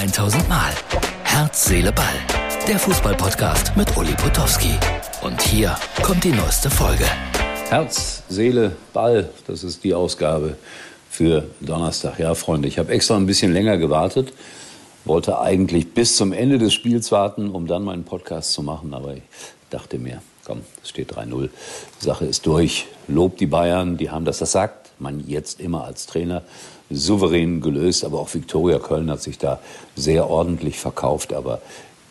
1000 Mal. Herz, Seele, Ball. Der Fußballpodcast mit Uli Potowski. Und hier kommt die neueste Folge. Herz, Seele, Ball, das ist die Ausgabe für Donnerstag. Ja, Freunde, ich habe extra ein bisschen länger gewartet. Wollte eigentlich bis zum Ende des Spiels warten, um dann meinen Podcast zu machen, aber ich dachte mir, komm, es steht 3-0, Sache ist durch. Lob die Bayern, die haben das, das sagt man jetzt immer als Trainer, souverän gelöst, aber auch Viktoria Köln hat sich da sehr ordentlich verkauft, aber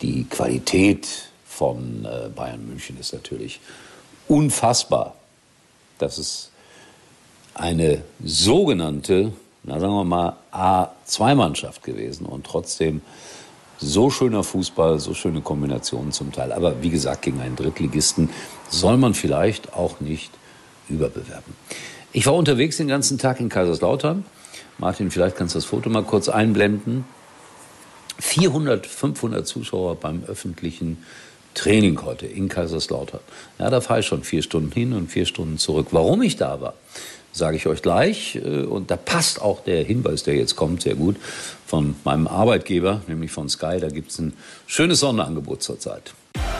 die Qualität von äh, Bayern München ist natürlich unfassbar. Das ist eine sogenannte, na sagen wir mal, A2-Mannschaft gewesen und trotzdem so schöner Fußball, so schöne Kombinationen zum Teil. Aber wie gesagt, gegen einen Drittligisten soll man vielleicht auch nicht überbewerben. Ich war unterwegs den ganzen Tag in Kaiserslautern. Martin, vielleicht kannst du das Foto mal kurz einblenden. 400, 500 Zuschauer beim öffentlichen Training heute in Kaiserslautern. Ja, da fahre ich schon vier Stunden hin und vier Stunden zurück. Warum ich da war, sage ich euch gleich. Äh, und da passt auch der Hinweis, der jetzt kommt, sehr gut von meinem Arbeitgeber, nämlich von Sky. Da gibt es ein schönes Sonderangebot zurzeit.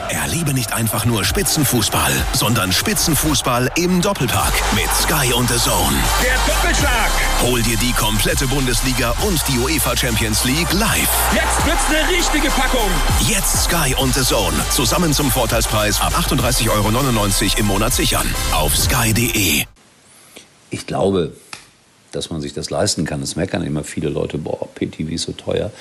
Erlebe nicht einfach nur Spitzenfußball, sondern Spitzenfußball im Doppelpark mit Sky und The Zone. Der Doppelschlag! Hol dir die komplette Bundesliga und die UEFA Champions League live. Jetzt wird's eine richtige Packung. Jetzt Sky und The Zone. Zusammen zum Vorteilspreis ab 38,99 Euro im Monat sichern. Auf sky.de. Ich glaube, dass man sich das leisten kann. Es meckern immer viele Leute, boah, PTV ist so teuer.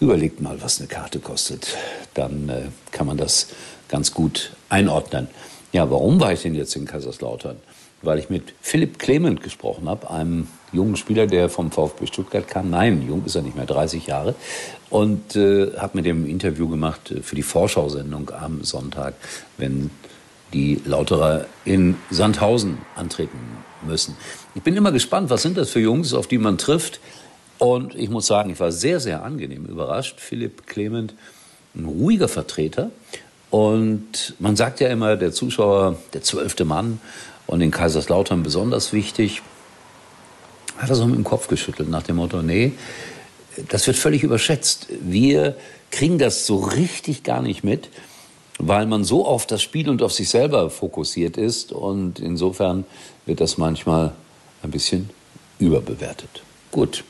Überlegt mal, was eine Karte kostet. Dann äh, kann man das ganz gut einordnen. Ja, warum war ich denn jetzt in Kaiserslautern? Weil ich mit Philipp Clement gesprochen habe, einem jungen Spieler, der vom VfB Stuttgart kam. Nein, jung ist er nicht mehr, 30 Jahre. Und äh, habe mit dem Interview gemacht äh, für die Vorschau-Sendung am Sonntag, wenn die Lauterer in Sandhausen antreten müssen. Ich bin immer gespannt, was sind das für Jungs, auf die man trifft. Und ich muss sagen, ich war sehr, sehr angenehm überrascht. Philipp Clement, ein ruhiger Vertreter. Und man sagt ja immer, der Zuschauer, der zwölfte Mann und in Kaiserslautern besonders wichtig, hat er so mit dem Kopf geschüttelt nach dem Motto, nee, das wird völlig überschätzt. Wir kriegen das so richtig gar nicht mit, weil man so auf das Spiel und auf sich selber fokussiert ist. Und insofern wird das manchmal ein bisschen überbewertet. Gut,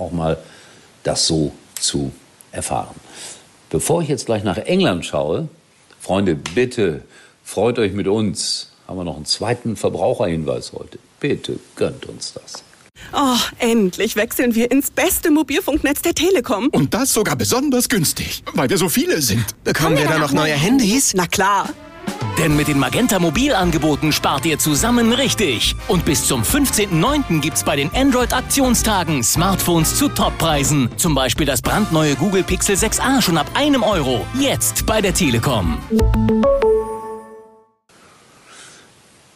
auch mal das so zu erfahren. Bevor ich jetzt gleich nach England schaue, Freunde, bitte freut euch mit uns. Haben wir noch einen zweiten Verbraucherhinweis heute. Bitte gönnt uns das. Oh, endlich wechseln wir ins beste Mobilfunknetz der Telekom. Und das sogar besonders günstig, weil wir so viele sind. Bekommen wir da noch neue Handys? Na klar. Denn mit den Magenta Mobilangeboten spart ihr zusammen richtig. Und bis zum 15.09. gibt's bei den Android-Aktionstagen Smartphones zu Toppreisen. Zum Beispiel das brandneue Google Pixel 6a schon ab einem Euro. Jetzt bei der Telekom.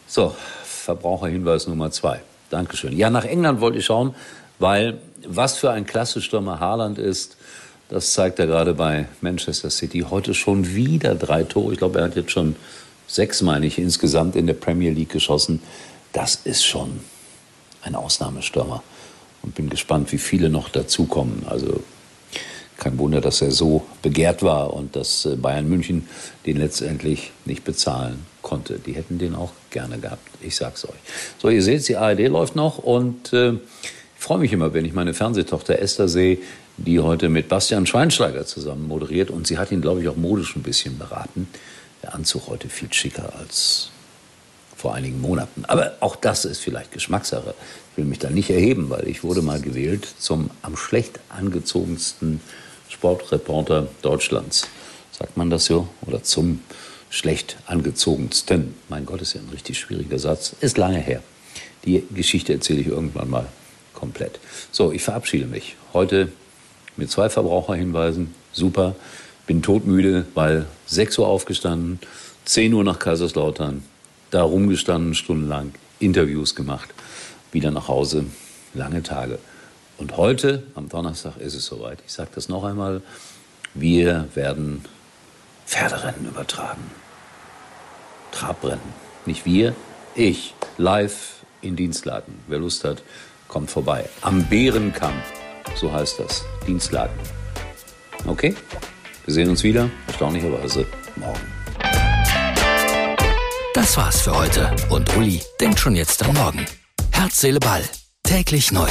So, Verbraucherhinweis Nummer zwei. Dankeschön. Ja, nach England wollte ich schauen, weil was für ein Klasse-Stürmer Haaland ist, das zeigt er gerade bei Manchester City. Heute schon wieder drei Tore. Ich glaube, er hat jetzt schon sechs, meine ich, insgesamt in der Premier League geschossen. Das ist schon ein Ausnahmestürmer. Und bin gespannt, wie viele noch dazukommen. Also kein Wunder, dass er so begehrt war und dass äh, Bayern München den letztendlich nicht bezahlen konnte. Die hätten den auch gerne gehabt. Ich sag's euch. So, ihr seht, die ARD läuft noch und äh, ich freue mich immer, wenn ich meine Fernsehtochter Esther sehe, die heute mit Bastian Schweinsteiger zusammen moderiert und sie hat ihn, glaube ich, auch modisch ein bisschen beraten der Anzug heute viel schicker als vor einigen Monaten. Aber auch das ist vielleicht Geschmackssache. Ich will mich da nicht erheben, weil ich wurde mal gewählt zum am schlecht angezogensten Sportreporter Deutschlands. Sagt man das so? Oder zum schlecht angezogensten. Mein Gott, ist ja ein richtig schwieriger Satz. Ist lange her. Die Geschichte erzähle ich irgendwann mal komplett. So, ich verabschiede mich. Heute mit zwei Verbraucherhinweisen. Super bin todmüde, weil 6 Uhr aufgestanden, 10 Uhr nach Kaiserslautern, da rumgestanden stundenlang, Interviews gemacht, wieder nach Hause, lange Tage. Und heute, am Donnerstag, ist es soweit. Ich sage das noch einmal, wir werden Pferderennen übertragen. Trabrennen. Nicht wir, ich, live in Dienstlagen. Wer Lust hat, kommt vorbei. Am Bärenkampf, so heißt das, Dienstlagen. Okay? Wir sehen uns wieder, erstaunlicherweise, morgen. Das war's für heute und Uli denkt schon jetzt am Morgen. Herz, Seele, Ball. Täglich neu.